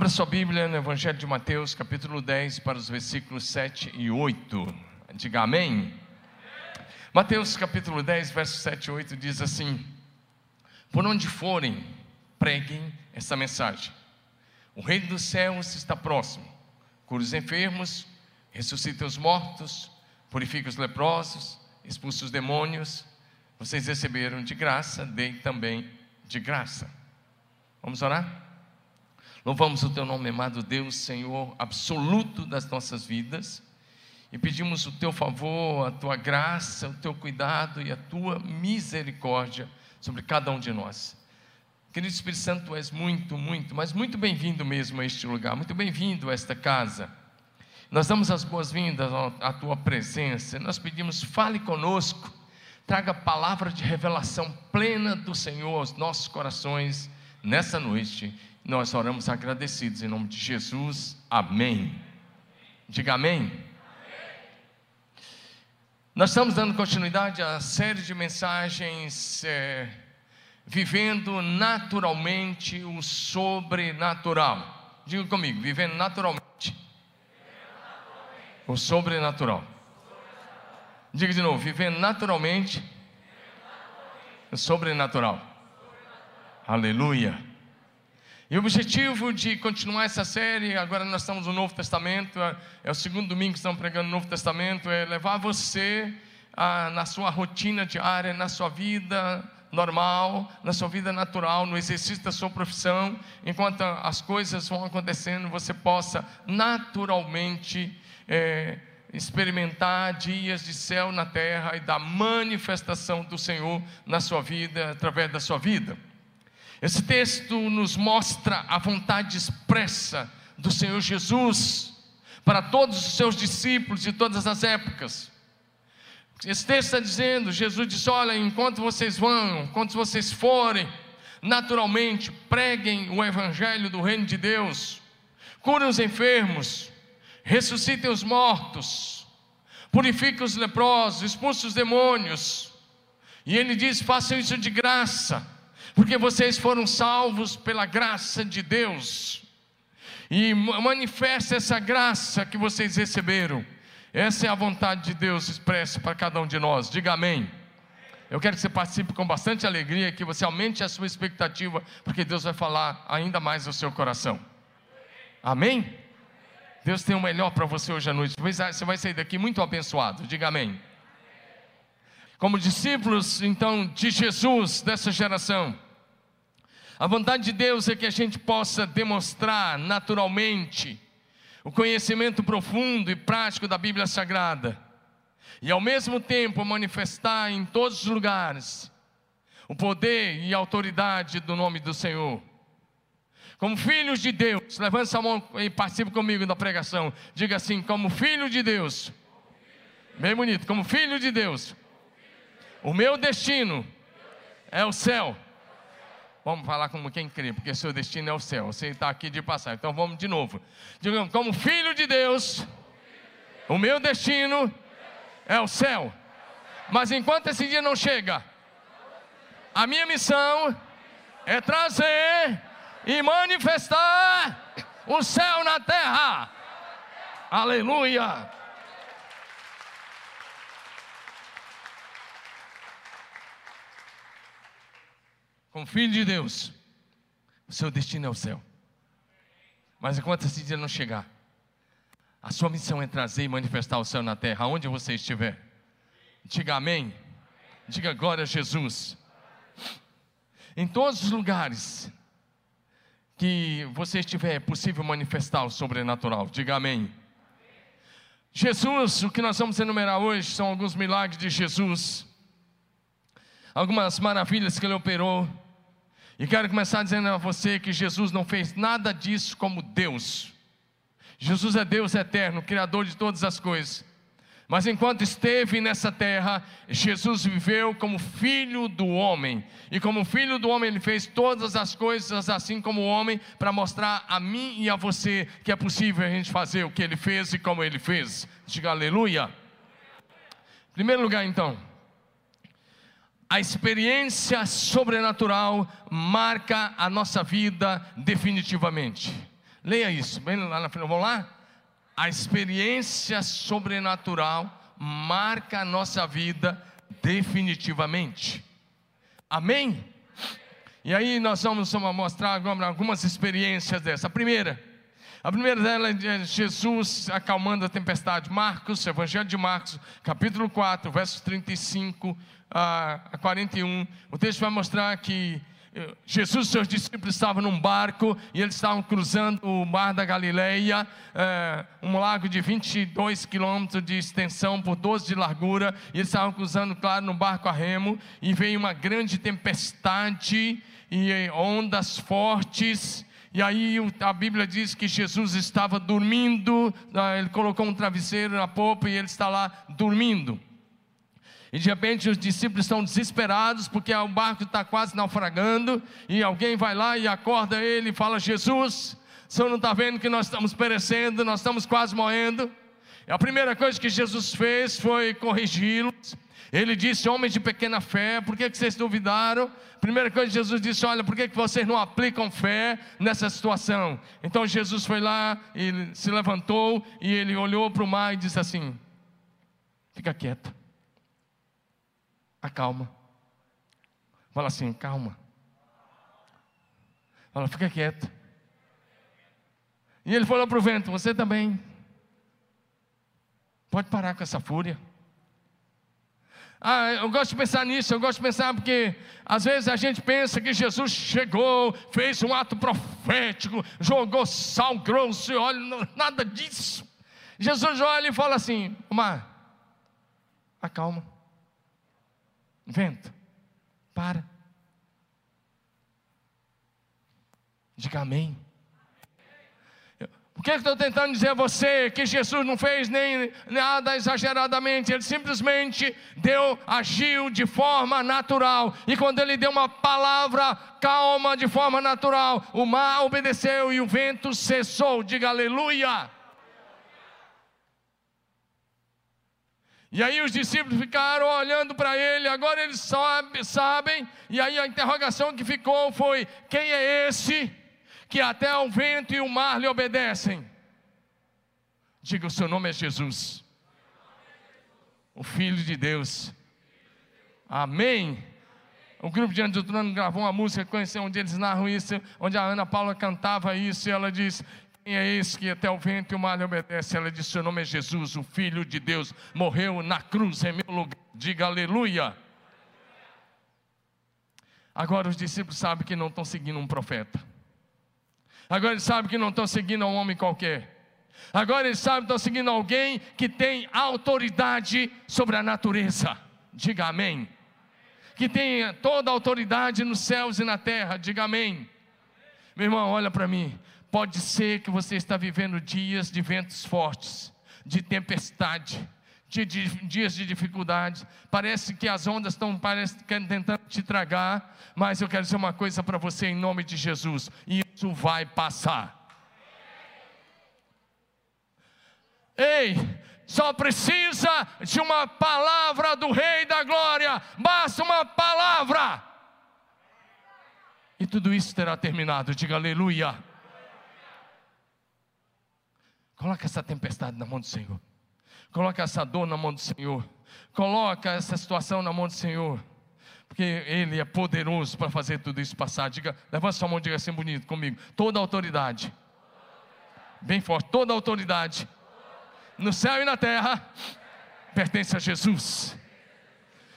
Abra sua Bíblia no Evangelho de Mateus, capítulo 10, para os versículos 7 e 8. Diga amém. Mateus, capítulo 10, versos 7 e 8 diz assim: Por onde forem, preguem essa mensagem. O reino dos céus está próximo. Cura os enfermos, ressuscita os mortos, purifica os leprosos, expulsa os demônios. Vocês receberam de graça, deem também de graça. Vamos orar? Louvamos o teu nome, amado Deus, Senhor absoluto das nossas vidas, e pedimos o teu favor, a tua graça, o teu cuidado e a tua misericórdia sobre cada um de nós. Querido Espírito Santo, tu és muito, muito, mas muito bem-vindo mesmo a este lugar, muito bem-vindo a esta casa. Nós damos as boas-vindas à tua presença, nós pedimos, fale conosco, traga palavra de revelação plena do Senhor aos nossos corações nessa noite nós oramos agradecidos em nome de Jesus. Amém. Diga amém. Nós estamos dando continuidade à série de mensagens é, vivendo naturalmente o sobrenatural. Diga comigo, vivendo naturalmente, o sobrenatural. Diga de novo, vivendo naturalmente, o sobrenatural. Aleluia. E o objetivo de continuar essa série, agora nós estamos no Novo Testamento, é, é o segundo domingo que estamos pregando no Novo Testamento, é levar você a, na sua rotina diária, na sua vida normal, na sua vida natural, no exercício da sua profissão, enquanto as coisas vão acontecendo, você possa naturalmente é, experimentar dias de céu na terra e da manifestação do Senhor na sua vida, através da sua vida. Esse texto nos mostra a vontade expressa do Senhor Jesus para todos os seus discípulos de todas as épocas. Esse texto está dizendo: Jesus disse: Olha, enquanto vocês vão, enquanto vocês forem, naturalmente preguem o Evangelho do Reino de Deus, curem os enfermos, ressuscitem os mortos, purifiquem os leprosos, expulsem os demônios. E ele diz: façam isso de graça porque vocês foram salvos pela graça de Deus, e manifesta essa graça que vocês receberam. Essa é a vontade de Deus expressa para cada um de nós. Diga amém. Eu quero que você participe com bastante alegria, que você aumente a sua expectativa, porque Deus vai falar ainda mais ao seu coração. Amém? Deus tem o melhor para você hoje à noite. Você vai sair daqui muito abençoado. Diga amém. Como discípulos, então, de Jesus dessa geração, a vontade de Deus é que a gente possa demonstrar naturalmente o conhecimento profundo e prático da Bíblia Sagrada, e ao mesmo tempo manifestar em todos os lugares o poder e a autoridade do nome do Senhor. Como filhos de Deus, levante a mão e participe comigo da pregação. Diga assim: como filho de Deus, bem bonito, como filho de Deus o meu destino é o céu. Vamos falar como quem crê, porque seu destino é o céu. Você está aqui de passagem. Então vamos de novo. Digamos, como filho de Deus, o meu destino é o céu. Mas enquanto esse dia não chega, a minha missão é trazer e manifestar o céu na terra. Aleluia. Como filho de Deus, o seu destino é o céu. Mas enquanto esse dia não chegar, a sua missão é trazer e manifestar o céu na terra, aonde você estiver. Diga amém. Diga glória a Jesus. Em todos os lugares que você estiver, é possível manifestar o sobrenatural. Diga amém. Jesus, o que nós vamos enumerar hoje são alguns milagres de Jesus, algumas maravilhas que ele operou e quero começar dizendo a você que Jesus não fez nada disso como Deus. Jesus é Deus eterno, Criador de todas as coisas. Mas enquanto esteve nessa terra, Jesus viveu como filho do homem. E como filho do homem, ele fez todas as coisas assim como homem, para mostrar a mim e a você que é possível a gente fazer o que ele fez e como ele fez. Diga aleluia. Primeiro lugar, então, a experiência sobrenatural marca a nossa vida definitivamente. Leia isso, bem lá na frente. Vamos lá? A experiência sobrenatural marca a nossa vida definitivamente. Amém? E aí nós vamos mostrar algumas experiências dessa. A primeira, a primeira dela é Jesus acalmando a tempestade. Marcos, Evangelho de Marcos, capítulo 4, versos 35 a 41. O texto vai mostrar que eh, Jesus e seus discípulos estavam num barco e eles estavam cruzando o mar da Galileia, é, um lago de 22 quilômetros de extensão por 12 de largura, e eles estavam cruzando, claro, no barco a remo, e veio uma grande tempestade e ondas fortes, e aí a Bíblia diz que Jesus estava dormindo, ah, ele colocou um travesseiro na popa e ele está lá dormindo. E de repente os discípulos estão desesperados porque o barco está quase naufragando. E alguém vai lá e acorda ele e fala: Jesus, o senhor não está vendo que nós estamos perecendo, nós estamos quase morrendo? A primeira coisa que Jesus fez foi corrigi-los. Ele disse: Homens de pequena fé, por que, que vocês duvidaram? Primeira coisa Jesus disse: Olha, por que, que vocês não aplicam fé nessa situação? Então Jesus foi lá, ele se levantou e ele olhou para o mar e disse assim: Fica quieto acalma. Fala assim, calma. Fala, fica quieto. E ele falou para o vento: Você também. Pode parar com essa fúria. Ah, eu gosto de pensar nisso, eu gosto de pensar porque às vezes a gente pensa que Jesus chegou, fez um ato profético, jogou sal grosso e olha, nada disso. Jesus olha e fala assim: Mar, acalma. Vento, para. Diga amém. O que, é que estou tentando dizer a você? Que Jesus não fez nem nada exageradamente, ele simplesmente deu, agiu de forma natural. E quando ele deu uma palavra calma de forma natural, o mar obedeceu e o vento cessou. Diga aleluia. E aí os discípulos ficaram olhando para ele, agora eles sabe, sabem, e aí a interrogação que ficou foi: quem é esse que até o vento e o mar lhe obedecem? Diga: o seu nome é Jesus, o Filho de Deus. Amém. O grupo de Antiotrano gravou uma música, conheceu onde eles narram isso, onde a Ana Paula cantava isso, e ela diz: quem é esse que até o vento e o mar lhe obedece? Ela disse: Seu nome é Jesus, o Filho de Deus, morreu na cruz em meu lugar. Diga aleluia. Agora os discípulos sabem que não estão seguindo um profeta. Agora eles sabem que não estão seguindo um homem qualquer. Agora eles sabem que estão seguindo alguém que tem autoridade sobre a natureza. Diga amém. Que tem toda a autoridade nos céus e na terra. Diga amém. Meu irmão, olha para mim. Pode ser que você está vivendo dias de ventos fortes, de tempestade, de, de, dias de dificuldade. Parece que as ondas estão tentando te tragar, mas eu quero dizer uma coisa para você em nome de Jesus: isso vai passar. Ei, só precisa de uma palavra do Rei da Glória, basta uma palavra, e tudo isso terá terminado. Diga aleluia. Coloca essa tempestade na mão do Senhor. Coloca essa dor na mão do Senhor. Coloca essa situação na mão do Senhor. Porque Ele é poderoso para fazer tudo isso passar. Diga, levanta sua mão e diga assim bonito comigo. Toda autoridade. Bem forte. Toda autoridade. No céu e na terra. Pertence a Jesus.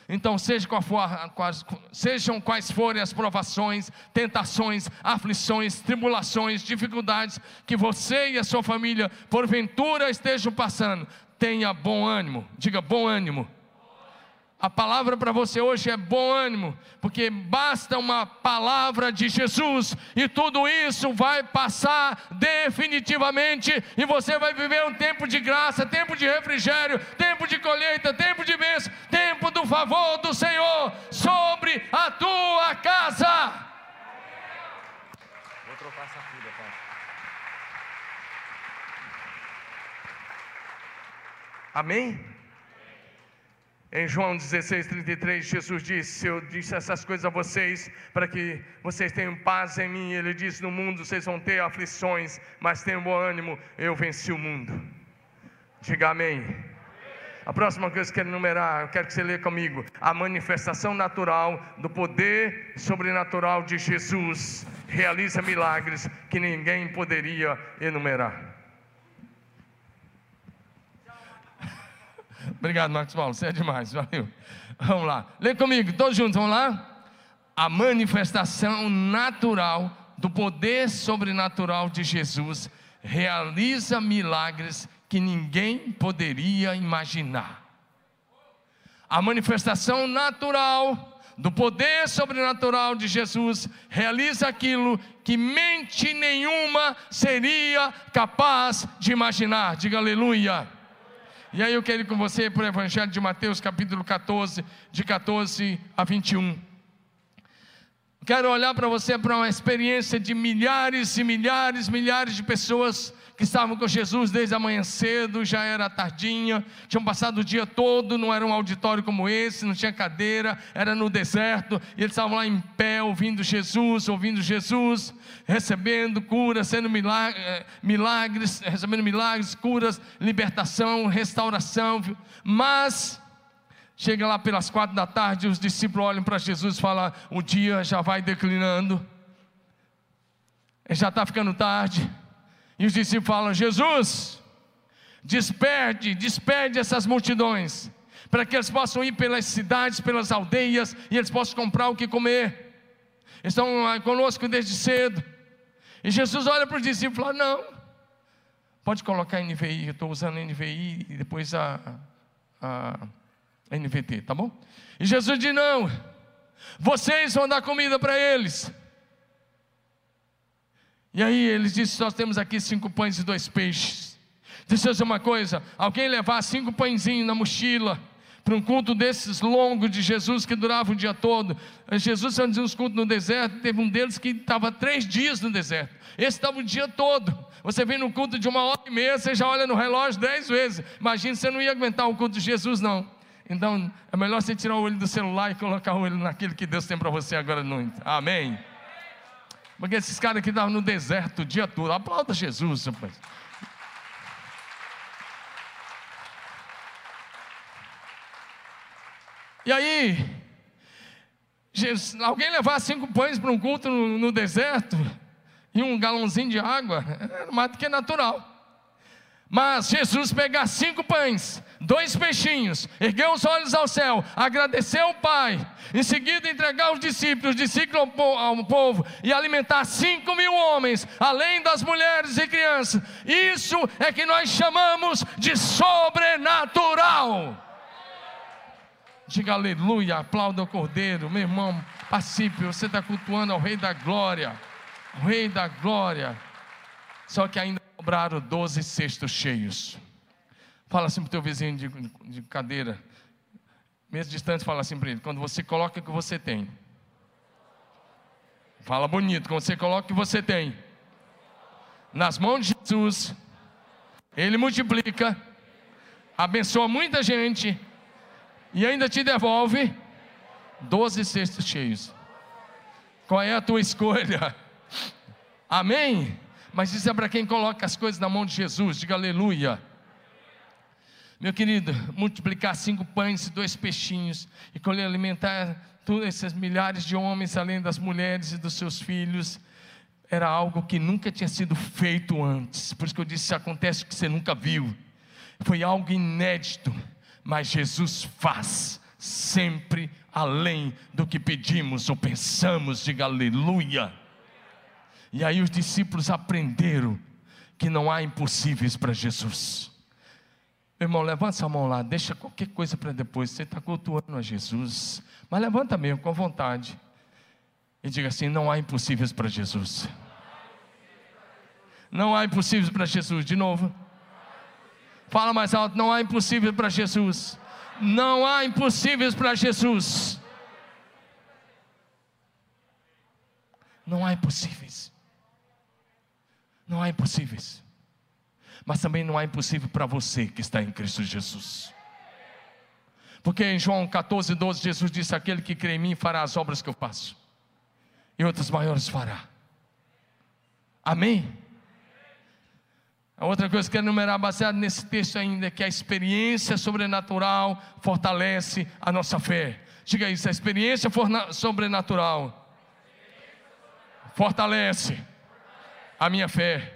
Então, seja qual for, quais, sejam quais forem as provações, tentações, aflições, tribulações, dificuldades que você e a sua família, porventura, estejam passando, tenha bom ânimo, diga bom ânimo. A palavra para você hoje é bom ânimo, porque basta uma palavra de Jesus e tudo isso vai passar definitivamente e você vai viver um tempo de graça, tempo de refrigério, tempo de colheita, tempo de bênção, tempo do favor do Senhor sobre a tua casa. Vou trocar essa filha, Amém? Em João 16, 33, Jesus disse: Eu disse essas coisas a vocês para que vocês tenham paz em mim. Ele disse: No mundo vocês vão ter aflições, mas tenham bom ânimo, eu venci o mundo. Diga amém. A próxima coisa que eu quero enumerar, eu quero que você leia comigo: a manifestação natural do poder sobrenatural de Jesus realiza milagres que ninguém poderia enumerar. Obrigado, Marcos Paulo, você é demais, valeu. Vamos lá, lê comigo, todos juntos, vamos lá? A manifestação natural do poder sobrenatural de Jesus realiza milagres que ninguém poderia imaginar. A manifestação natural do poder sobrenatural de Jesus realiza aquilo que mente nenhuma seria capaz de imaginar. Diga aleluia. E aí eu quero ir com você para o Evangelho de Mateus, capítulo 14, de 14 a 21. Quero olhar para você para uma experiência de milhares e milhares, milhares de pessoas que estavam com Jesus desde a manhã cedo, já era tardinha, tinham passado o dia todo, não era um auditório como esse, não tinha cadeira, era no deserto, e eles estavam lá em pé, ouvindo Jesus, ouvindo Jesus, recebendo curas, sendo eh, milagres, recebendo milagres, curas, libertação, restauração, mas chega lá pelas quatro da tarde, os discípulos olham para Jesus e falam: o dia já vai declinando, já está ficando tarde. E os discípulos falam: Jesus, desperde, desperde essas multidões, para que eles possam ir pelas cidades, pelas aldeias, e eles possam comprar o que comer. Estão conosco desde cedo. E Jesus olha para os discípulos e fala: Não, pode colocar NVI, eu estou usando NVI e depois a, a, NVT, tá bom? E Jesus diz: Não, vocês vão dar comida para eles. E aí eles dizem: Nós temos aqui cinco pães e dois peixes. Deixa eu dizer uma coisa: alguém levar cinco pãezinhos na mochila para um culto desses longos de Jesus que durava o dia todo. Jesus fazia uns cultos no deserto, teve um deles que estava três dias no deserto. Esse estava o dia todo. Você vem no culto de uma hora e meia, você já olha no relógio dez vezes. Imagina, você não ia aguentar o culto de Jesus, não. Então, é melhor você tirar o olho do celular e colocar o olho naquilo que Deus tem para você agora noite. Amém. Porque esses caras aqui estavam no deserto o dia todo. Aplauda Jesus, rapaz. E aí, Jesus, alguém levar cinco pães para um culto no, no, deserto e um galãozinho de água, é mais do que natural. Mas Jesus pegar cinco pães, dois peixinhos, ergueu os olhos ao céu, agradeceu ao Pai, em seguida entregar os discípulos, os discípulos ao povo e alimentar cinco mil homens, além das mulheres e crianças. Isso é que nós chamamos de sobrenatural. Diga aleluia, aplauda o Cordeiro, meu irmão, participe, você está cultuando ao Rei da Glória, o Rei da Glória. Só que ainda sobraram doze cestos cheios. Fala assim para o teu vizinho de, de cadeira, mesmo distante, fala assim para ele: quando você coloca o que você tem, fala bonito, quando você coloca o que você tem, nas mãos de Jesus, Ele multiplica, abençoa muita gente e ainda te devolve doze cestos cheios. Qual é a tua escolha? Amém? Mas isso é para quem coloca as coisas na mão de Jesus, diga aleluia. Meu querido, multiplicar cinco pães e dois peixinhos e colher alimentar todos esses milhares de homens, além das mulheres e dos seus filhos, era algo que nunca tinha sido feito antes. Por isso que eu disse: acontece o que você nunca viu. Foi algo inédito, mas Jesus faz sempre além do que pedimos ou pensamos. Diga aleluia. E aí os discípulos aprenderam que não há impossíveis para Jesus. Meu irmão, levanta sua mão lá, deixa qualquer coisa para depois. Você está cultuando a Jesus. Mas levanta mesmo, com vontade. E diga assim: não há impossíveis para Jesus. Não há impossíveis para Jesus. De novo. Fala mais alto: não há impossíveis para Jesus. Não há impossíveis para Jesus. Não há impossíveis. Não há impossíveis. Mas também não há impossível para você que está em Cristo Jesus. Porque em João 14, 12, Jesus disse: Aquele que crê em mim fará as obras que eu faço, e outras maiores fará. Amém? A outra coisa que eu quero enumerar, baseado nesse texto ainda, é que a experiência sobrenatural fortalece a nossa fé. Diga isso, a experiência sobrenatural fortalece a minha fé.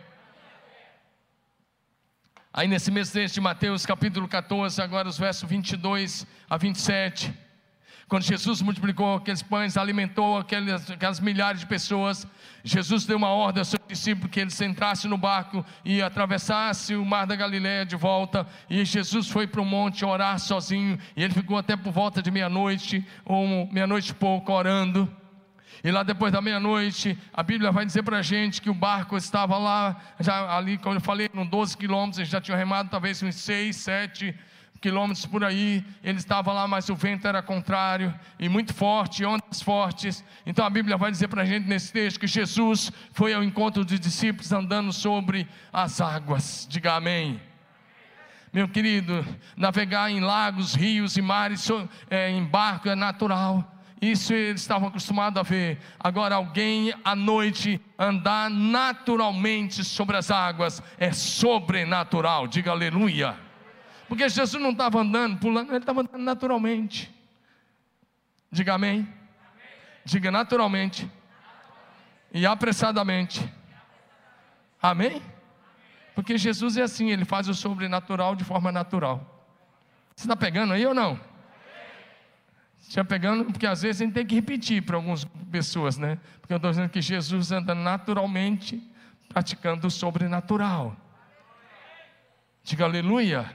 Aí nesse texto de Mateus capítulo 14, agora os versos 22 a 27. Quando Jesus multiplicou aqueles pães, alimentou aquelas, aquelas milhares de pessoas, Jesus deu uma ordem aos seus discípulos que eles entrassem no barco e atravessassem o mar da Galiléia de volta. E Jesus foi para o monte orar sozinho. E ele ficou até por volta de meia-noite, ou meia-noite e pouco, orando. E lá depois da meia-noite, a Bíblia vai dizer para a gente que o barco estava lá, já ali, como eu falei, uns 12 quilômetros, eles já tinham remado talvez uns 6, 7 quilômetros por aí, ele estava lá, mas o vento era contrário e muito forte, ondas fortes. Então a Bíblia vai dizer para a gente nesse texto que Jesus foi ao encontro dos discípulos andando sobre as águas. Diga amém. Meu querido, navegar em lagos, rios e mares é, em barco é natural. Isso eles estavam acostumados a ver. Agora, alguém à noite andar naturalmente sobre as águas é sobrenatural. Diga aleluia. Porque Jesus não estava andando, pulando, ele estava andando naturalmente. Diga amém. Diga naturalmente. E apressadamente. Amém? amém? Porque Jesus é assim, ele faz o sobrenatural de forma natural. Você está pegando aí ou não? Está pegando, porque às vezes a gente tem que repetir para algumas pessoas, né? Porque eu estou dizendo que Jesus anda naturalmente praticando o sobrenatural. Diga aleluia.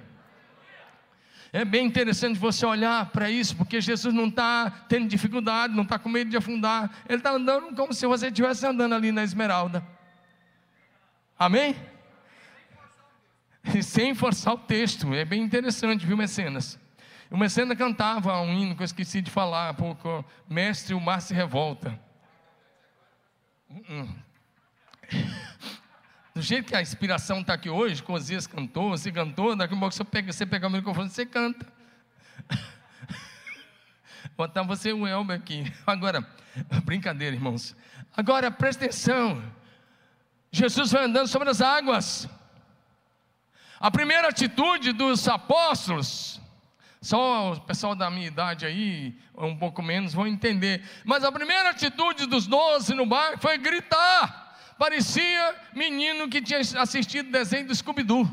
É bem interessante você olhar para isso, porque Jesus não está tendo dificuldade, não está com medo de afundar, ele está andando como se você estivesse andando ali na esmeralda. Amém? E sem forçar o texto, é bem interessante, viu, Mecenas? O Mecenas cantava um hino que eu esqueci de falar há pouco: Mestre, o mar se revolta. Uh -uh. Do jeito que a inspiração está aqui hoje, Cosias cantou, você cantou, daqui a pouco você pega, você pega o microfone você canta. Botar você e o Elber aqui. Agora, brincadeira, irmãos. Agora, presta atenção. Jesus vai andando sobre as águas. A primeira atitude dos apóstolos, só o pessoal da minha idade aí, um pouco menos, vão entender. Mas a primeira atitude dos doze no barco foi gritar. Parecia menino que tinha assistido desenho do Scooby-Doo.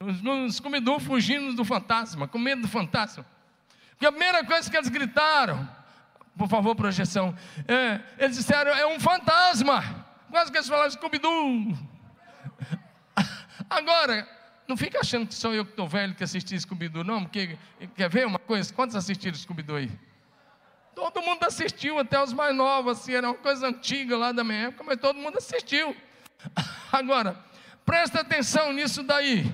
Os Scooby-Doo fugindo do fantasma, com medo do fantasma. Porque a primeira coisa que eles gritaram, por favor, projeção, é, eles disseram: é um fantasma. Quase que eles falaram Scooby-Doo. Agora, não fica achando que sou eu que estou velho que assisti Scooby-Doo, não, porque quer ver uma coisa? Quantos assistiram Scooby-Doo aí? Todo mundo assistiu, até os mais novos, assim, era uma coisa antiga lá da minha época, mas todo mundo assistiu. Agora, presta atenção nisso daí.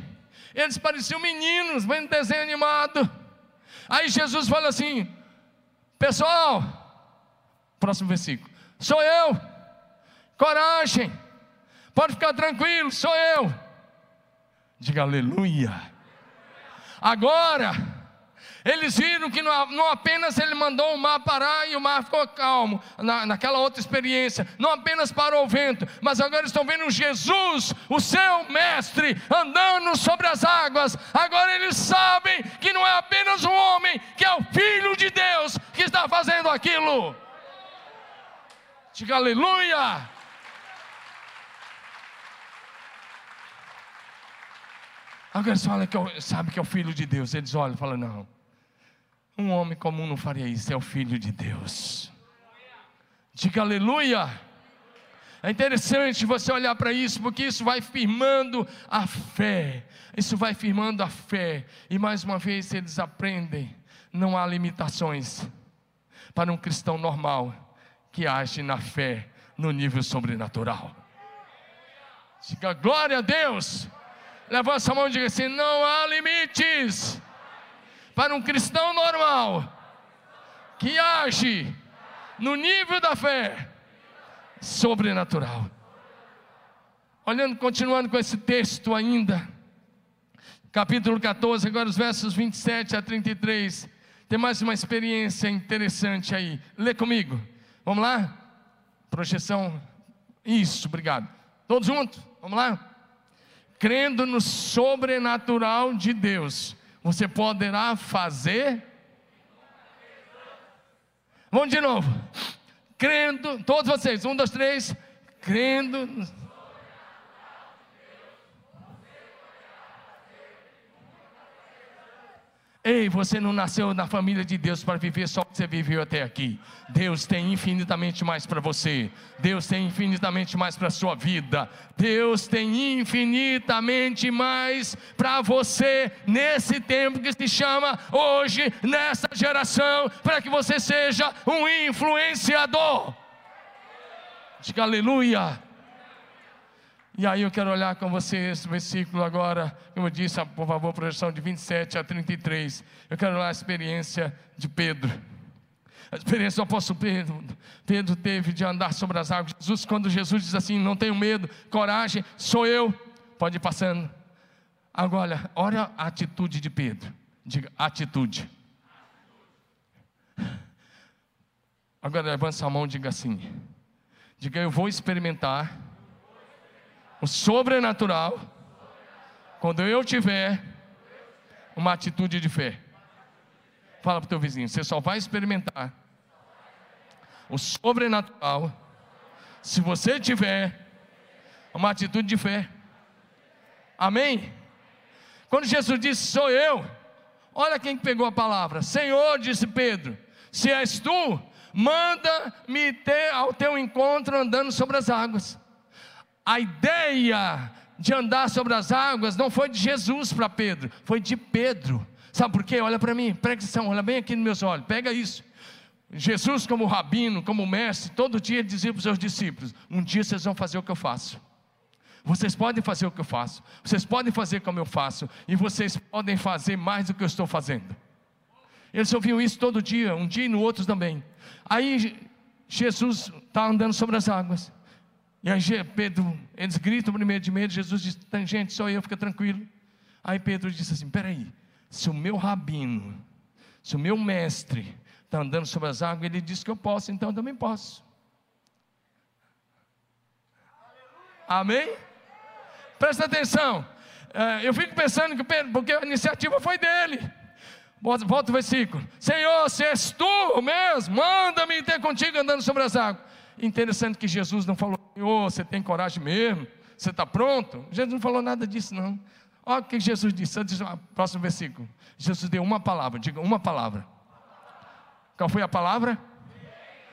Eles pareciam meninos, vendo desenho animado. Aí Jesus fala assim: Pessoal, próximo versículo. Sou eu. Coragem. Pode ficar tranquilo, sou eu. Diga aleluia. Agora, eles viram que não, apenas ele mandou o mar parar e o mar ficou calmo, na, naquela outra experiência, não apenas parou o vento, mas agora estão vendo Jesus, o seu mestre, andando sobre as águas. Agora eles sabem que não é apenas um homem, que é o Filho de Deus que está fazendo aquilo. Diga aleluia. Agora eles falam que sabe que é o Filho de Deus. Eles olham e falam: não. Um homem comum não faria isso, é o Filho de Deus. Diga aleluia. É interessante você olhar para isso, porque isso vai firmando a fé. Isso vai firmando a fé. E mais uma vez eles aprendem: não há limitações para um cristão normal que age na fé no nível sobrenatural. Diga glória a Deus. Levanta a mão e diga assim: não há limites para um cristão normal que age no nível da fé sobrenatural. Olhando, continuando com esse texto ainda, capítulo 14, agora os versos 27 a 33. Tem mais uma experiência interessante aí. Lê comigo. Vamos lá? Projeção. Isso, obrigado. Todos juntos? Vamos lá? Crendo no sobrenatural de Deus, você poderá fazer. Vamos de novo. Crendo, todos vocês, um, dois, três. Crendo Ei, você não nasceu na família de Deus para viver só o que você viveu até aqui. Deus tem infinitamente mais para você. Deus tem infinitamente mais para a sua vida. Deus tem infinitamente mais para você nesse tempo que se chama hoje, nessa geração, para que você seja um influenciador. Diga aleluia. E aí eu quero olhar com você esse versículo agora, como eu disse, por favor, projeção de 27 a 33. Eu quero olhar a experiência de Pedro. A experiência do apóstolo Pedro. Pedro teve de andar sobre as águas. Jesus, quando Jesus diz assim: Não tenho medo, coragem, sou eu. Pode ir passando. Agora, olha a atitude de Pedro. Diga, atitude. Agora levanta a mão e diga assim: Diga, eu vou experimentar o sobrenatural, quando eu tiver uma atitude de fé. Fala para o teu vizinho, você só vai experimentar o sobrenatural se você tiver uma atitude de fé. Amém? Quando Jesus disse, sou eu, olha quem pegou a palavra. Senhor, disse Pedro, se és tu, manda-me ter ao teu encontro andando sobre as águas. A ideia de andar sobre as águas não foi de Jesus para Pedro, foi de Pedro. Sabe por quê? Olha para mim, presta atenção, olha bem aqui nos meus olhos, pega isso. Jesus, como rabino, como mestre, todo dia dizia para os seus discípulos: Um dia vocês vão fazer o que eu faço. Vocês podem fazer o que eu faço, vocês podem fazer como eu faço, e vocês podem fazer mais do que eu estou fazendo. Eles ouviam isso todo dia, um dia e no outro também. Aí Jesus está andando sobre as águas. E aí Pedro, eles gritam primeiro de medo, Jesus diz, gente, só eu, fica tranquilo. Aí Pedro disse assim, peraí, se o meu rabino, se o meu mestre está andando sobre as águas, ele diz que eu posso, então eu também posso. Amém? Presta atenção. É, eu fico pensando que Pedro, porque a iniciativa foi dele. Volta o versículo. Senhor, se és tu mesmo, manda-me ter contigo andando sobre as águas. Interessante que Jesus não falou, oh, você tem coragem mesmo? Você está pronto? Jesus não falou nada disso, não. Olha o que Jesus disse, próximo versículo. Jesus deu uma palavra, diga uma palavra. Qual foi a palavra?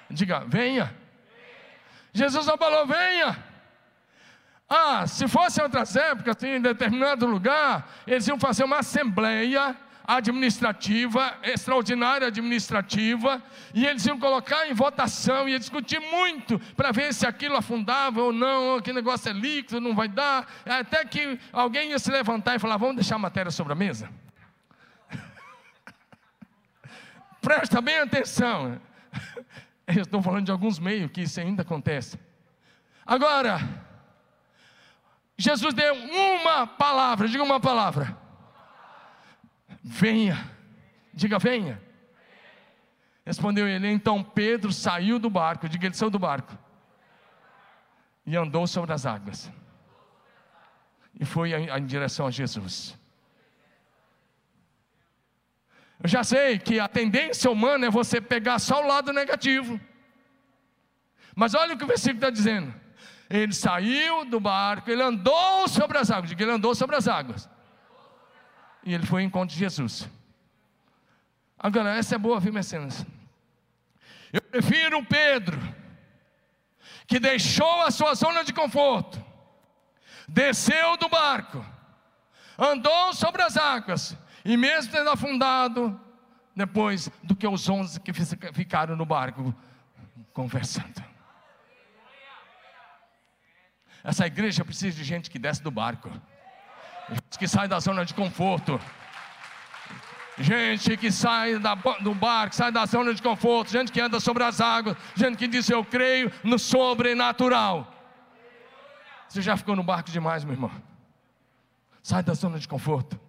Diga, venha. Jesus não falou, venha. Ah, se fosse outras épocas, em determinado lugar, eles iam fazer uma assembleia administrativa, extraordinária administrativa, e eles iam colocar em votação, ia discutir muito para ver se aquilo afundava ou não, que negócio é líquido, não vai dar, até que alguém ia se levantar e falar: vamos deixar a matéria sobre a mesa. Presta bem atenção. Eu estou falando de alguns meios que isso ainda acontece. Agora, Jesus deu uma palavra, diga uma palavra Venha. Diga, venha. Respondeu ele. Então Pedro saiu do barco. Diga, ele saiu do barco. E andou sobre as águas. E foi em direção a Jesus. Eu já sei que a tendência humana é você pegar só o lado negativo. Mas olha o que o versículo está dizendo. Ele saiu do barco, ele andou sobre as águas. Diga, ele andou sobre as águas. E ele foi ao encontro de Jesus. Agora, essa é boa, viu, mecenas? Eu prefiro Pedro, que deixou a sua zona de conforto, desceu do barco, andou sobre as águas, e mesmo tendo afundado, depois do que os onze que ficaram no barco conversando. Essa igreja precisa de gente que desce do barco gente que sai da zona de conforto. Gente que sai da, do barco, sai da zona de conforto, gente que anda sobre as águas, gente que diz eu creio no sobrenatural. Você já ficou no barco demais, meu irmão? Sai da zona de conforto.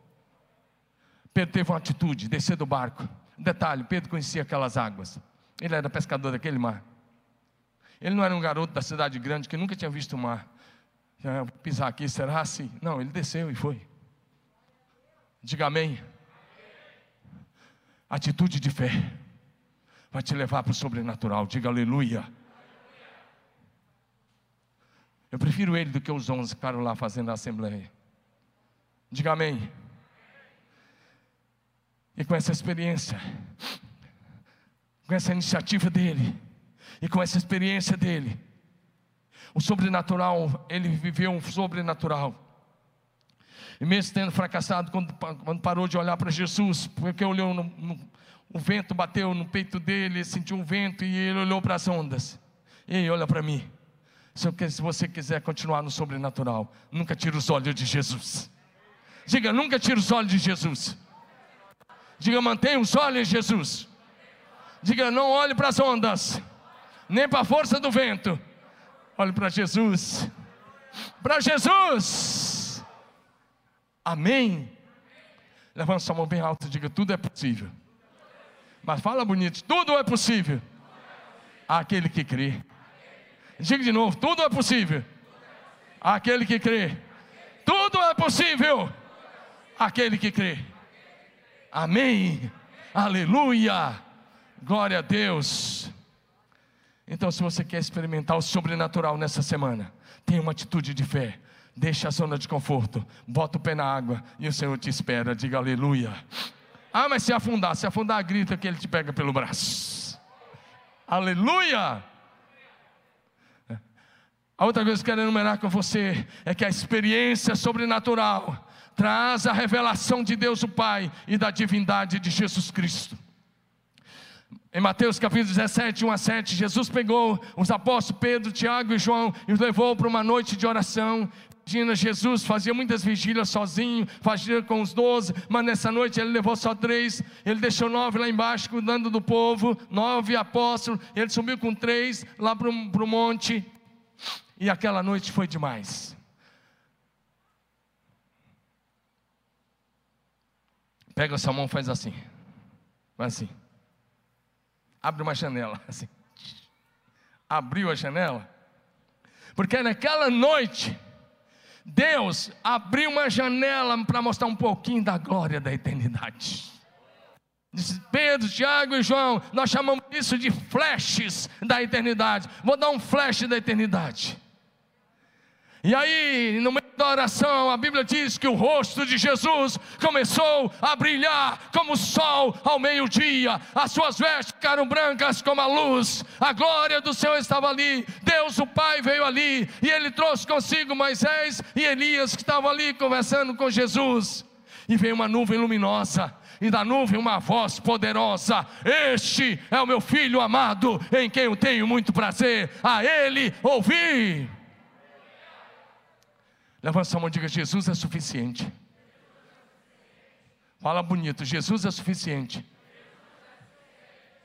Pedro teve uma atitude, descer do barco. Detalhe: Pedro conhecia aquelas águas. Ele era pescador daquele mar. Ele não era um garoto da cidade grande que nunca tinha visto o mar. Já pisar aqui, será assim? Não, ele desceu e foi. Diga amém. Atitude de fé vai te levar para o sobrenatural. Diga aleluia. Eu prefiro ele do que os onze ficaram lá fazendo a assembleia. Diga amém. E com essa experiência, com essa iniciativa dele, e com essa experiência dele, o sobrenatural, ele viveu um sobrenatural. E mesmo tendo fracassado, quando, quando parou de olhar para Jesus, porque olhou no, no, o vento bateu no peito dele, ele sentiu um vento e ele olhou para as ondas. Ei, olha para mim. Se você quiser continuar no sobrenatural, nunca tire os olhos de Jesus. Diga, nunca tire os olhos de Jesus. Diga, mantenha os olhos em Jesus. Diga, não olhe para as ondas, nem para a força do vento. Olhe para Jesus. Para Jesus. Amém. Levanta sua mão bem alta e diga: tudo é possível. Mas fala bonito: tudo é possível. Aquele que crê. Diga de novo: tudo é possível. Aquele que crê. Tudo é possível. Aquele que crê. Amém. Aleluia. Glória a Deus. Então, se você quer experimentar o sobrenatural nessa semana, tenha uma atitude de fé. Deixa a zona de conforto, bota o pé na água e o Senhor te espera. Diga aleluia. Ah, mas se afundar, se afundar, grita que Ele te pega pelo braço. Aleluia. A outra coisa que eu quero enumerar com você é que a experiência sobrenatural traz a revelação de Deus o Pai e da divindade de Jesus Cristo. Em Mateus capítulo 17, 1 a 7, Jesus pegou os apóstolos Pedro, Tiago e João e os levou para uma noite de oração. Imagina, Jesus fazia muitas vigílias sozinho, fazia com os doze, mas nessa noite ele levou só três, ele deixou nove lá embaixo cuidando do povo, nove apóstolos, ele subiu com três lá para o monte, e aquela noite foi demais. Pega a sua mão, faz assim. Faz assim. Abre uma janela, assim. Abriu a janela. Porque naquela noite, Deus abriu uma janela para mostrar um pouquinho da glória da eternidade. Pedro, Tiago e João, nós chamamos isso de flashes da eternidade. Vou dar um flash da eternidade. E aí, no meio da oração, a Bíblia diz que o rosto de Jesus começou a brilhar como o sol ao meio-dia, as suas vestes ficaram brancas como a luz, a glória do Senhor estava ali, Deus o Pai veio ali, e ele trouxe consigo Moisés e Elias que estavam ali conversando com Jesus, e veio uma nuvem luminosa, e da nuvem uma voz poderosa: Este é o meu filho amado, em quem eu tenho muito prazer, a ele ouvi. Levanta sua mão e diga: Jesus é suficiente. Fala bonito: Jesus é suficiente.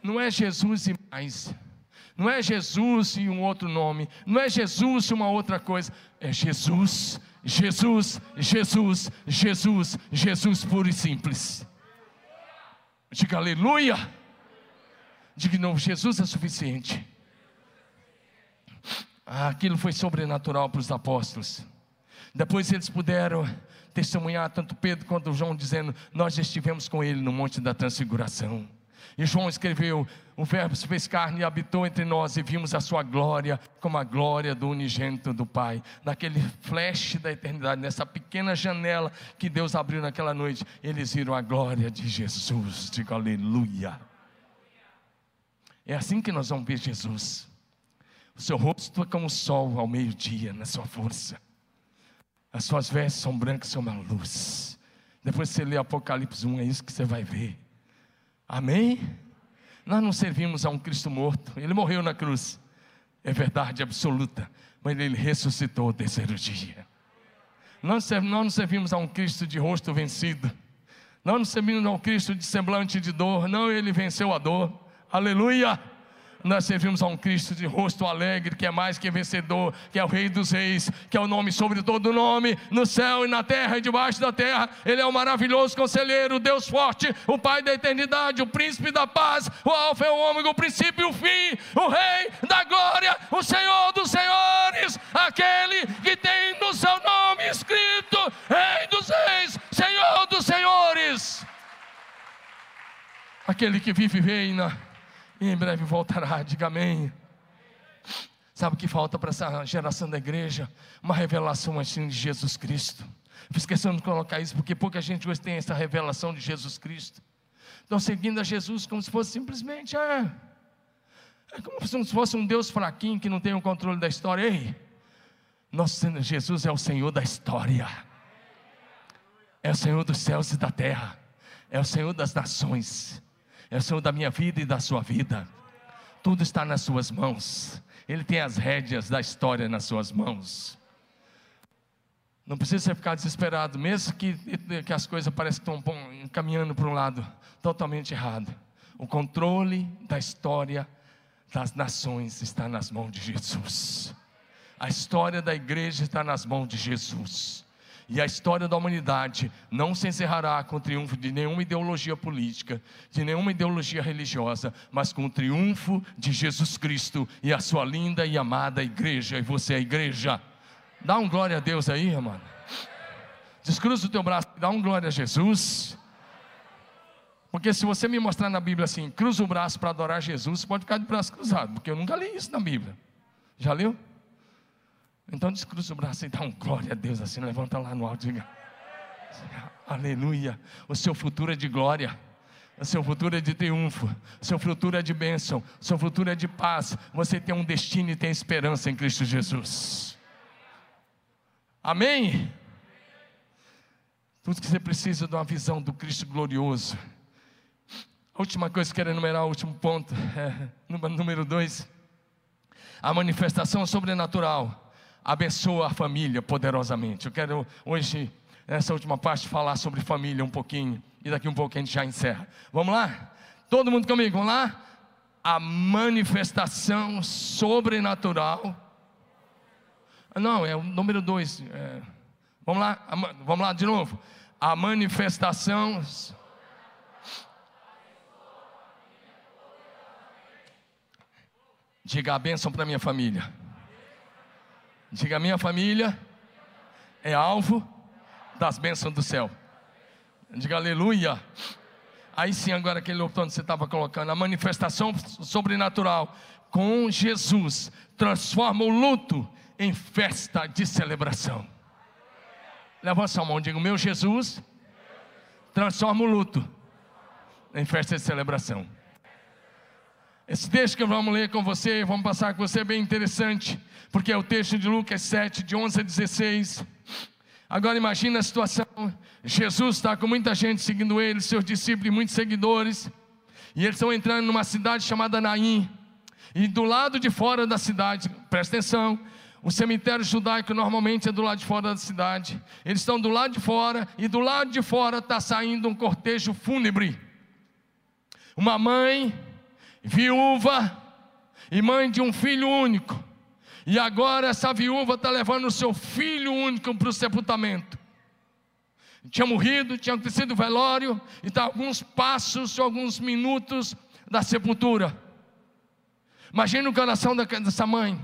Não é Jesus e mais. Não é Jesus e um outro nome. Não é Jesus e uma outra coisa. É Jesus, Jesus, Jesus, Jesus, Jesus puro e simples. Diga aleluia. Diga não, Jesus é suficiente. Ah, aquilo foi sobrenatural para os apóstolos. Depois eles puderam testemunhar, tanto Pedro quanto João, dizendo: Nós estivemos com ele no Monte da Transfiguração. E João escreveu: O Verbo se fez carne e habitou entre nós, e vimos a sua glória como a glória do unigênito do Pai. Naquele flash da eternidade, nessa pequena janela que Deus abriu naquela noite, eles viram a glória de Jesus. Digo aleluia. É assim que nós vamos ver Jesus. O seu rosto é como o sol ao meio-dia, na sua força. As suas vestes são brancas como a luz. Depois você lê Apocalipse 1, é isso que você vai ver. Amém? Nós não servimos a um Cristo morto, ele morreu na cruz. É verdade absoluta, mas ele ressuscitou o terceiro dia. Nós não servimos a um Cristo de rosto vencido. Nós não servimos a um Cristo de semblante de dor. Não, ele venceu a dor. Aleluia! Nós servimos a um Cristo de rosto alegre, que é mais que vencedor, que é o Rei dos Reis, que é o nome sobre todo nome, no céu e na terra e debaixo da terra. Ele é o maravilhoso conselheiro, Deus forte, o Pai da eternidade, o príncipe da paz, o Alfa e o Ômega, o princípio e o fim, o Rei da glória, o Senhor dos senhores, aquele que tem no seu nome escrito: Rei dos Reis, Senhor dos senhores. Aquele que vive e reina e em breve voltará. Diga amém. Sabe o que falta para essa geração da igreja? Uma revelação assim de Jesus Cristo. Questão de colocar isso porque pouca gente hoje tem essa revelação de Jesus Cristo. Estão seguindo a Jesus como se fosse simplesmente, é, é como se fosse um Deus fraquinho que não tem o controle da história. Ei, nosso Jesus é o Senhor da história, é o Senhor dos céus e da terra, é o Senhor das nações é o Senhor da minha vida e da sua vida. Tudo está nas suas mãos. Ele tem as rédeas da história nas suas mãos. Não precisa ficar desesperado, mesmo que, que as coisas parecem que estão caminhando para um lado totalmente errado. O controle da história das nações está nas mãos de Jesus. A história da igreja está nas mãos de Jesus. E a história da humanidade não se encerrará com o triunfo de nenhuma ideologia política, de nenhuma ideologia religiosa, mas com o triunfo de Jesus Cristo e a sua linda e amada igreja. E você é a igreja. Dá um glória a Deus aí, mano. Descruza o teu braço dá um glória a Jesus. Porque se você me mostrar na Bíblia assim, cruza o braço para adorar Jesus, pode ficar de braço cruzado, porque eu nunca li isso na Bíblia. Já leu? Então descruza o braço e dá um glória a Deus assim, levanta lá no alto e diga: Aleluia. O seu futuro é de glória. O seu futuro é de triunfo, o seu futuro é de bênção, o seu futuro é de paz. Você tem um destino e tem esperança em Cristo Jesus. Amém? Tudo que você precisa de uma visão do Cristo glorioso. A última coisa que quero enumerar, o último ponto, é, número dois, a manifestação sobrenatural abençoa a família poderosamente. Eu quero hoje, nessa última parte, falar sobre família um pouquinho. E daqui um pouco a gente já encerra. Vamos lá? Todo mundo comigo, vamos lá? A manifestação sobrenatural. Não, é o número dois. É, vamos lá, vamos lá de novo. A manifestação. Diga a bênção para minha família. Diga: minha família é alvo das bênçãos do céu. Diga aleluia. Aí sim, agora aquele botão que você estava colocando, a manifestação sobrenatural com Jesus transforma o luto em festa de celebração. Levanta sua mão, diga: meu Jesus transforma o luto em festa de celebração. Esse texto que vamos ler com você, vamos passar com você, é bem interessante, porque é o texto de Lucas 7, de 11 a 16. Agora imagina a situação: Jesus está com muita gente seguindo ele, seus discípulos e muitos seguidores, e eles estão entrando numa cidade chamada Naim, e do lado de fora da cidade, presta atenção, o cemitério judaico normalmente é do lado de fora da cidade. Eles estão do lado de fora, e do lado de fora está saindo um cortejo fúnebre. Uma mãe viúva e mãe de um filho único. E agora essa viúva está levando o seu filho único para o sepultamento. Tinha morrido, tinha acontecido o velório, e está alguns passos, alguns minutos da sepultura. Imagina o coração dessa mãe,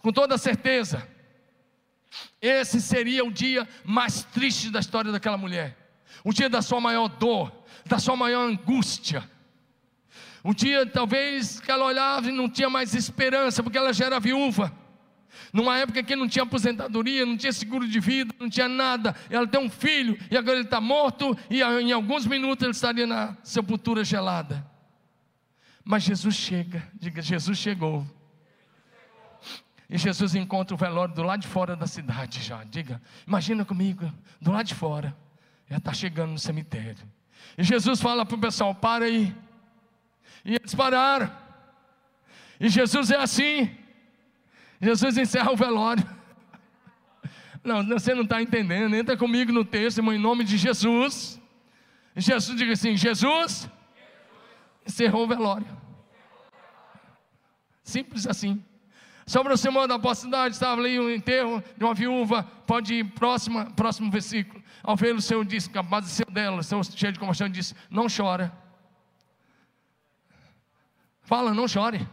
com toda certeza. Esse seria o dia mais triste da história daquela mulher. O dia da sua maior dor, da sua maior angústia um dia, talvez, que ela olhava e não tinha mais esperança, porque ela já era viúva. Numa época que não tinha aposentadoria, não tinha seguro de vida, não tinha nada. Ela tem um filho e agora ele está morto, e em alguns minutos ele estaria na sepultura gelada. Mas Jesus chega, diga: Jesus chegou. E Jesus encontra o velório do lado de fora da cidade já. Diga, imagina comigo, do lado de fora. Já está chegando no cemitério. E Jesus fala para o pessoal: para aí. E eles pararam. E Jesus é assim. Jesus encerra o velório. Não, você não está entendendo. Entra comigo no texto, irmão, em nome de Jesus. Jesus diga assim: Jesus encerrou o velório. Simples assim. Se aproximou da cidade, estava ali o um enterro de uma viúva. Pode ir, próxima, próximo versículo. Ao ver o Senhor disse, seu dela, o Senhor cheio de compaixão, disse: Não chora. Fala, não chore.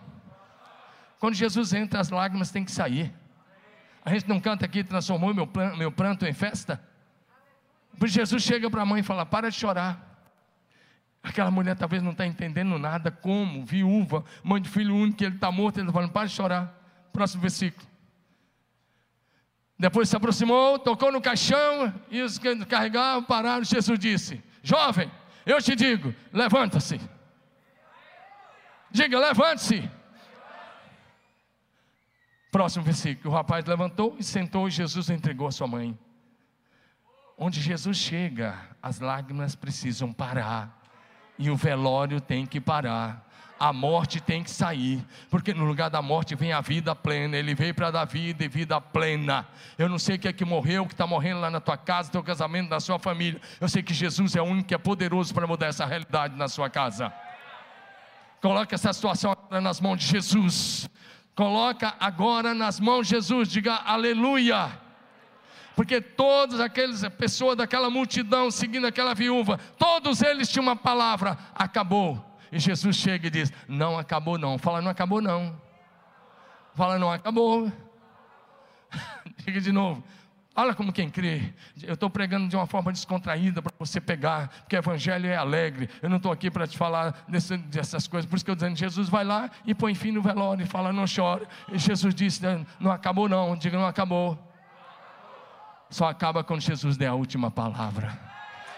Quando Jesus entra, as lágrimas têm que sair. A gente não canta aqui, transformou meu, meu pranto em festa. Porque Jesus chega para a mãe e fala: Para de chorar. Aquela mulher talvez não está entendendo nada, como, viúva, mãe de filho único, ele está morto, ele está falando: Para de chorar. Próximo versículo. Depois se aproximou, tocou no caixão, e os que carregavam pararam. Jesus disse: Jovem, eu te digo, levanta-se. Diga, levante-se. Próximo versículo: o rapaz levantou e sentou, e Jesus entregou a sua mãe. Onde Jesus chega, as lágrimas precisam parar, e o velório tem que parar a morte tem que sair, porque no lugar da morte vem a vida plena. Ele veio para dar vida e vida plena. Eu não sei o que é que morreu, o que está morrendo lá na tua casa, no teu casamento, na sua família. Eu sei que Jesus é o único que é poderoso para mudar essa realidade na sua casa. Coloca essa situação nas mãos de Jesus. Coloca agora nas mãos de Jesus. Diga aleluia. Porque todas aquelas pessoas daquela multidão seguindo aquela viúva, todos eles tinham uma palavra: acabou. E Jesus chega e diz: Não acabou, não. Fala, não acabou, não. Fala, não acabou. Diga de novo. Olha como quem crê. Eu estou pregando de uma forma descontraída para você pegar, porque o evangelho é alegre. Eu não estou aqui para te falar desse, dessas coisas. Por isso que eu estou dizendo: Jesus vai lá e põe fim no velório e fala: não chore. E Jesus disse: não acabou, não. Diga, não acabou. Só acaba quando Jesus der a última palavra.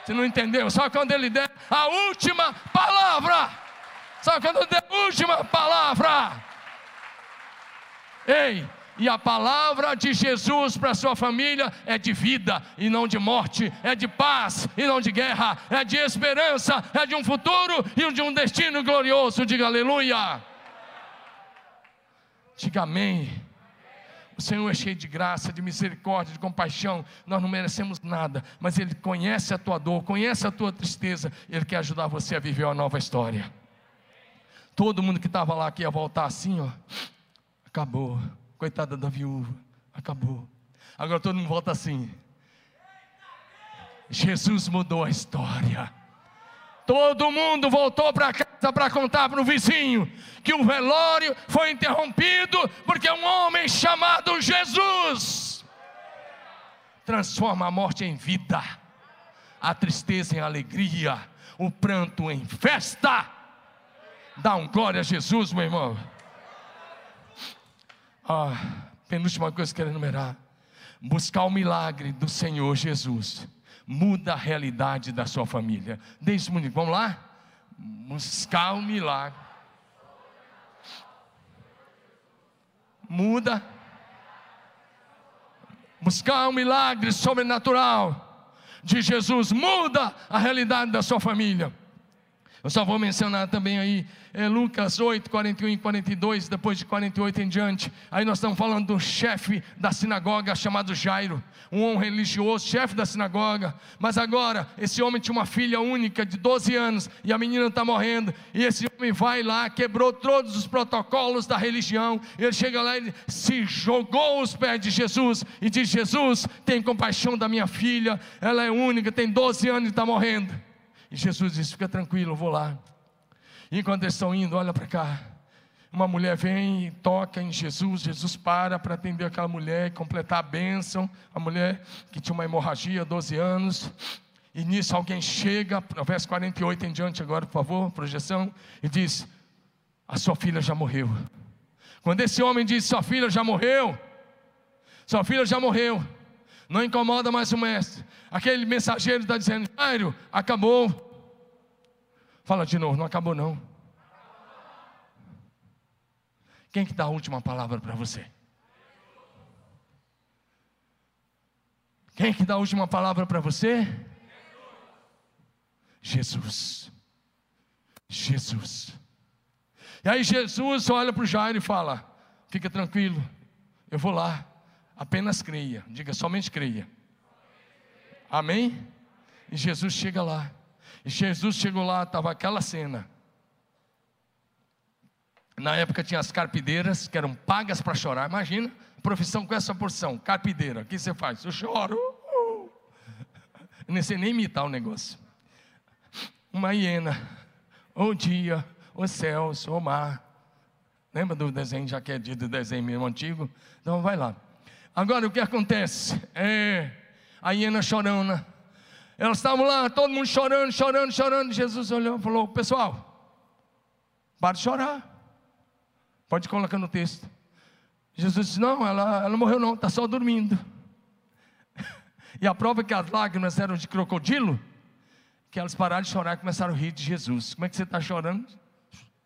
Você não entendeu? Só quando ele der a última palavra. Só quando der a última palavra. Ei, e a palavra de Jesus para sua família é de vida e não de morte, é de paz e não de guerra, é de esperança, é de um futuro e de um destino glorioso. Diga aleluia. Diga amém. O Senhor é cheio de graça, de misericórdia, de compaixão. Nós não merecemos nada, mas Ele conhece a tua dor, conhece a tua tristeza. Ele quer ajudar você a viver uma nova história. Todo mundo que estava lá que ia voltar assim, ó, acabou. Coitada da viúva, acabou. Agora todo mundo volta assim. Jesus mudou a história. Todo mundo voltou para casa para contar para o vizinho que o velório foi interrompido porque um homem chamado Jesus transforma a morte em vida, a tristeza em alegria, o pranto em festa. Dá um glória a Jesus, meu irmão. Ah, penúltima coisa que eu quero enumerar: buscar o milagre do Senhor Jesus muda a realidade da sua família. Deixe muito, vamos lá? Buscar o milagre. Muda. Buscar o um milagre sobrenatural de Jesus muda a realidade da sua família. Eu só vou mencionar também aí é Lucas 8, 41 e 42, depois de 48 em diante. Aí nós estamos falando do chefe da sinagoga chamado Jairo, um homem religioso, chefe da sinagoga. Mas agora, esse homem tinha uma filha única de 12 anos e a menina está morrendo. E esse homem vai lá, quebrou todos os protocolos da religião. Ele chega lá e se jogou aos pés de Jesus e diz: Jesus, tem compaixão da minha filha, ela é única, tem 12 anos e está morrendo. E Jesus disse: Fica tranquilo, eu vou lá. E quando eles estão indo, olha para cá. Uma mulher vem e toca em Jesus, Jesus para para atender aquela mulher e completar a bênção. A mulher que tinha uma hemorragia, 12 anos. E nisso alguém chega, verso 48 em diante agora, por favor, projeção, e diz: A sua filha já morreu. Quando esse homem diz: Sua filha já morreu, sua filha já morreu, não incomoda mais o mestre. Aquele mensageiro está dizendo: Jairo, acabou. Fala de novo, não acabou não. Quem que dá a última palavra para você? Quem que dá a última palavra para você? Jesus. Jesus. E aí Jesus olha para o Jairo e fala: Fica tranquilo, eu vou lá, apenas creia. Diga somente creia. Amém? E Jesus chega lá. E Jesus chegou lá, estava aquela cena. Na época tinha as carpideiras, que eram pagas para chorar. Imagina, profissão com essa porção, carpideira. O que você faz? Eu choro. Nem sei nem imitar o negócio. Uma hiena, o dia, os céus, o mar. Lembra do desenho, já que é do desenho mesmo antigo? Então vai lá. Agora o que acontece? É a hiena chorando. Elas estavam lá, todo mundo chorando, chorando, chorando. Jesus olhou e falou: Pessoal, para de chorar. Pode colocar no texto. Jesus disse: Não, ela, ela morreu, não, está só dormindo. E a prova é que as lágrimas eram de crocodilo, que elas pararam de chorar e começaram a rir de Jesus. Como é que você está chorando?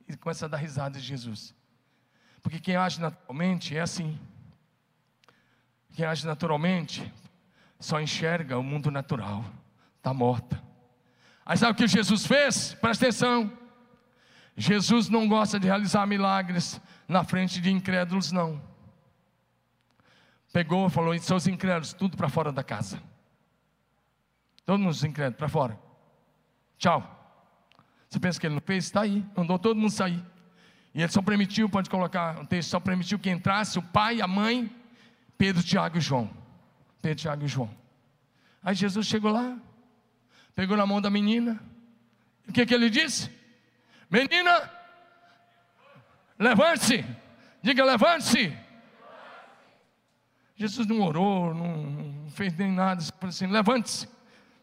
E começa a dar risada de Jesus. Porque quem age naturalmente é assim. Quem age naturalmente só enxerga o mundo natural está morta. Aí sabe o que Jesus fez? Presta atenção. Jesus não gosta de realizar milagres na frente de incrédulos, não. Pegou falou: seus incrédulos, tudo para fora da casa. Todos os incrédulos para fora. Tchau. Você pensa que ele não fez? Está aí. Mandou todo mundo sair. E ele só permitiu, pode colocar um texto, só permitiu que entrasse o pai, a mãe, Pedro, Tiago e João. Pedro, Tiago e João. Aí Jesus chegou lá, pegou na mão da menina. O que, que ele disse? Menina, levante-se. Diga, levante-se. Jesus não orou, não, não fez nem nada. Falou assim: levante-se.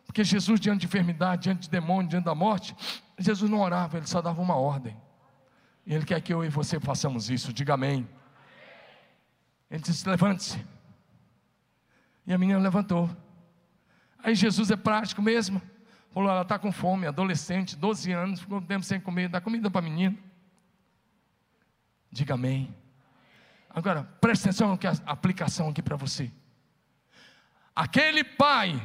Porque Jesus, diante de enfermidade, diante de demônio, diante da morte, Jesus não orava, ele só dava uma ordem. E ele quer que eu e você façamos isso. Diga amém. Ele disse: levante-se. E a menina levantou. Aí Jesus é prático mesmo. Falou, ela está com fome, adolescente, 12 anos, ficou tempo sem comer, dá comida para a menina. Diga amém. Agora, preste atenção que a aplicação aqui para você. Aquele pai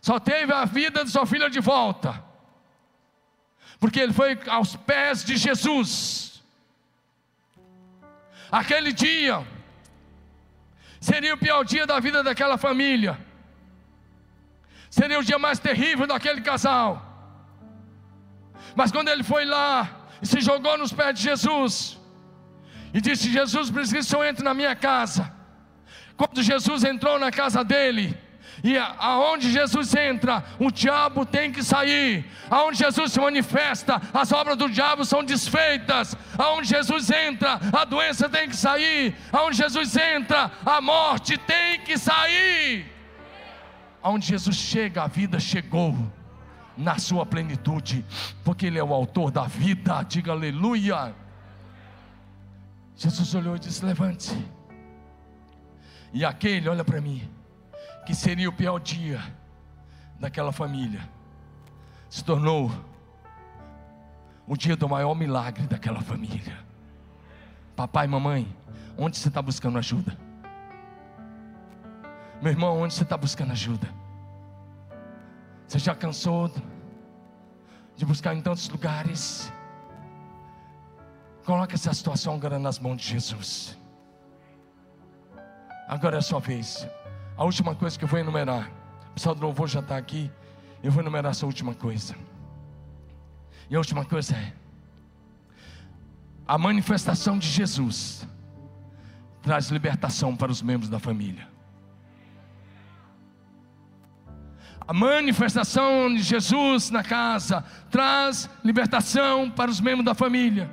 só teve a vida de sua filha de volta, porque ele foi aos pés de Jesus. Aquele dia seria o pior dia da vida daquela família seria o dia mais terrível daquele casal. Mas quando ele foi lá e se jogou nos pés de Jesus, e disse: Jesus, preciso que o Senhor entre na minha casa. Quando Jesus entrou na casa dele, e aonde Jesus entra, o diabo tem que sair. Aonde Jesus se manifesta, as obras do diabo são desfeitas. Aonde Jesus entra, a doença tem que sair. Aonde Jesus entra, a morte tem que sair. Onde Jesus chega, a vida chegou na sua plenitude, porque Ele é o autor da vida, diga aleluia. Jesus olhou e disse: Levante-se. E aquele, olha para mim, que seria o pior dia daquela família, se tornou o dia do maior milagre daquela família. Papai mamãe, onde você está buscando ajuda? Meu irmão, onde você está buscando ajuda? Você já cansou de buscar em tantos lugares? Coloque essa situação agora nas mãos de Jesus. Agora é a sua vez. A última coisa que eu vou enumerar. O pessoal do louvor já está aqui. Eu vou enumerar essa última coisa. E a última coisa é: a manifestação de Jesus traz libertação para os membros da família. A manifestação de Jesus na casa traz libertação para os membros da família.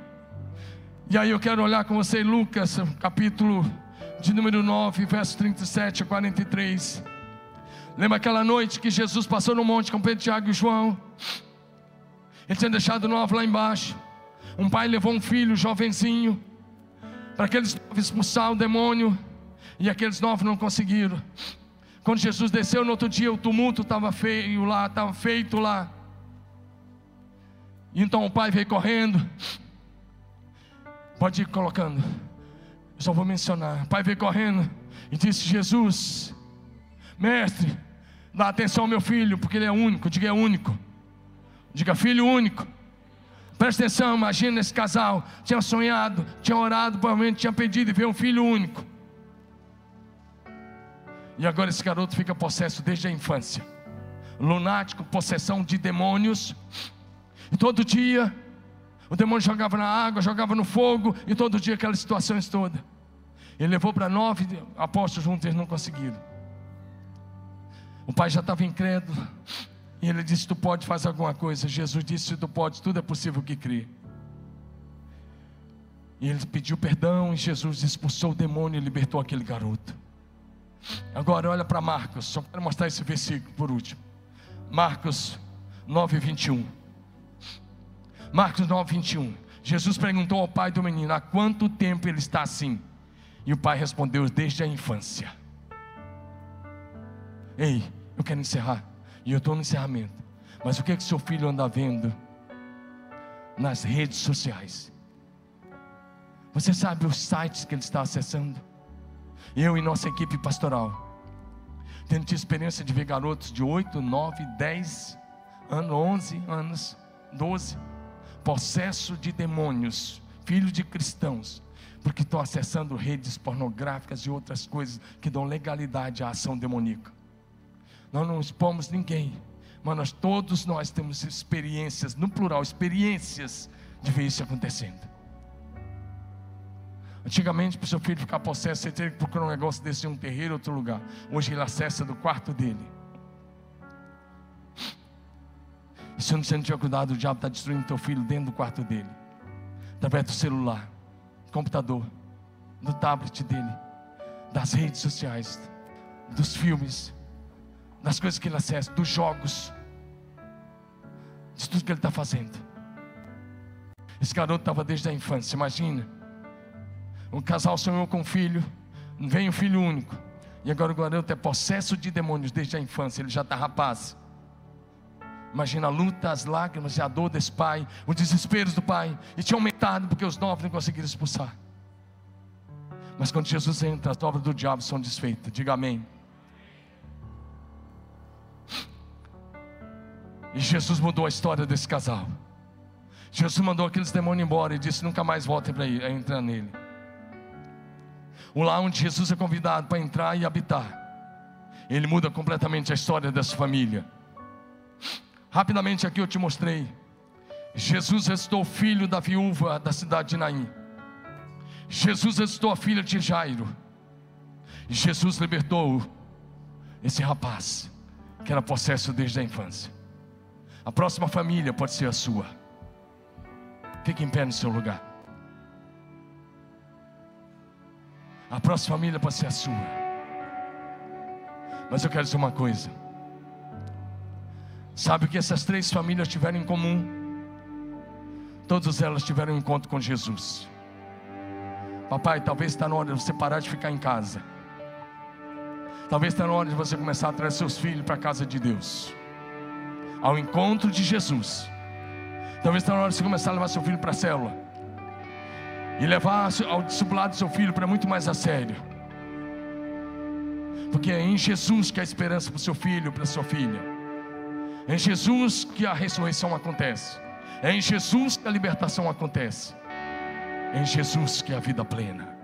E aí eu quero olhar com você Lucas, capítulo de número 9, verso 37 a 43. Lembra aquela noite que Jesus passou no monte com Pedro, Tiago e João? Ele tinha deixado nove lá embaixo. Um pai levou um filho, jovenzinho, para aqueles expulsar o demônio, e aqueles nove não conseguiram. Quando Jesus desceu no outro dia, o tumulto estava feio lá, estava feito lá. Então o pai veio correndo. Pode ir colocando. Eu só vou mencionar. O pai veio correndo e disse: Jesus, mestre, dá atenção ao meu filho, porque ele é único. Diga é único. Diga filho único. Presta atenção, imagina esse casal. Tinha sonhado, tinha orado, provavelmente tinha pedido e veio um filho único. E agora esse garoto fica possesso desde a infância. Lunático, possessão de demônios. E todo dia O demônio jogava na água, jogava no fogo, e todo dia aquelas situações todas. Ele levou para nove apóstolos juntos, eles não conseguiram. O pai já estava incrédulo. E ele disse: Tu pode fazer alguma coisa. Jesus disse: Se tu pode, tudo é possível que crê. E ele pediu perdão. E Jesus expulsou o demônio e libertou aquele garoto. Agora olha para Marcos. Só quero mostrar esse versículo por último. Marcos 9, 21. Marcos 9, 21. Jesus perguntou ao pai do menino: Há quanto tempo ele está assim? E o pai respondeu: Desde a infância. Ei, eu quero encerrar. E eu estou no encerramento. Mas o que é que seu filho anda vendo nas redes sociais? Você sabe os sites que ele está acessando? Eu e nossa equipe pastoral. Tendo tido experiência de ver garotos de 8, 9, 10 anos, 11 anos, 12, possesso de demônios, filhos de cristãos, porque estão acessando redes pornográficas e outras coisas que dão legalidade à ação demoníaca. Nós não expomos ninguém, mas nós, todos nós temos experiências, no plural, experiências de ver isso acontecendo. Antigamente, para o seu filho ficar possesso, você teria que procurar um negócio desse em um terreiro, outro lugar. Hoje ele acessa do quarto dele. Se você não tiver cuidado, o diabo está destruindo teu filho dentro do quarto dele. Através do celular, do computador, do tablet dele, das redes sociais, dos filmes das coisas que ele acessa, dos jogos, de tudo que ele está fazendo. Esse garoto estava desde a infância, imagina. Um casal sonhou com um filho, vem um filho único, e agora o garoto é possesso de demônios desde a infância, ele já está rapaz. Imagina a luta, as lágrimas e a dor desse pai, os desesperos do pai, e tinha aumentado porque os nove não conseguiram expulsar. Mas quando Jesus entra, as obras do diabo são desfeitas. Diga amém. E Jesus mudou a história desse casal. Jesus mandou aqueles demônios embora e disse: nunca mais voltem para entrar nele. O lá onde Jesus é convidado para entrar e habitar, ele muda completamente a história dessa família. Rapidamente aqui eu te mostrei. Jesus restou filho da viúva da cidade de Naim. Jesus restou a filha de Jairo. Jesus libertou esse rapaz que era possesso desde a infância. A próxima família pode ser a sua. Fique em pé no seu lugar. A próxima família pode ser a sua. Mas eu quero dizer uma coisa. Sabe o que essas três famílias tiveram em comum? Todas elas tiveram um encontro com Jesus. Papai, talvez está na hora de você parar de ficar em casa. Talvez está na hora de você começar a trazer seus filhos para a casa de Deus ao encontro de Jesus. Talvez está na hora de você começar a levar seu filho para a célula. E levar ao discipulado do seu filho para muito mais a sério. Porque é em Jesus que a esperança para o seu filho, para a sua filha. É em Jesus que a ressurreição acontece. É em Jesus que a libertação acontece. É em Jesus que a vida plena.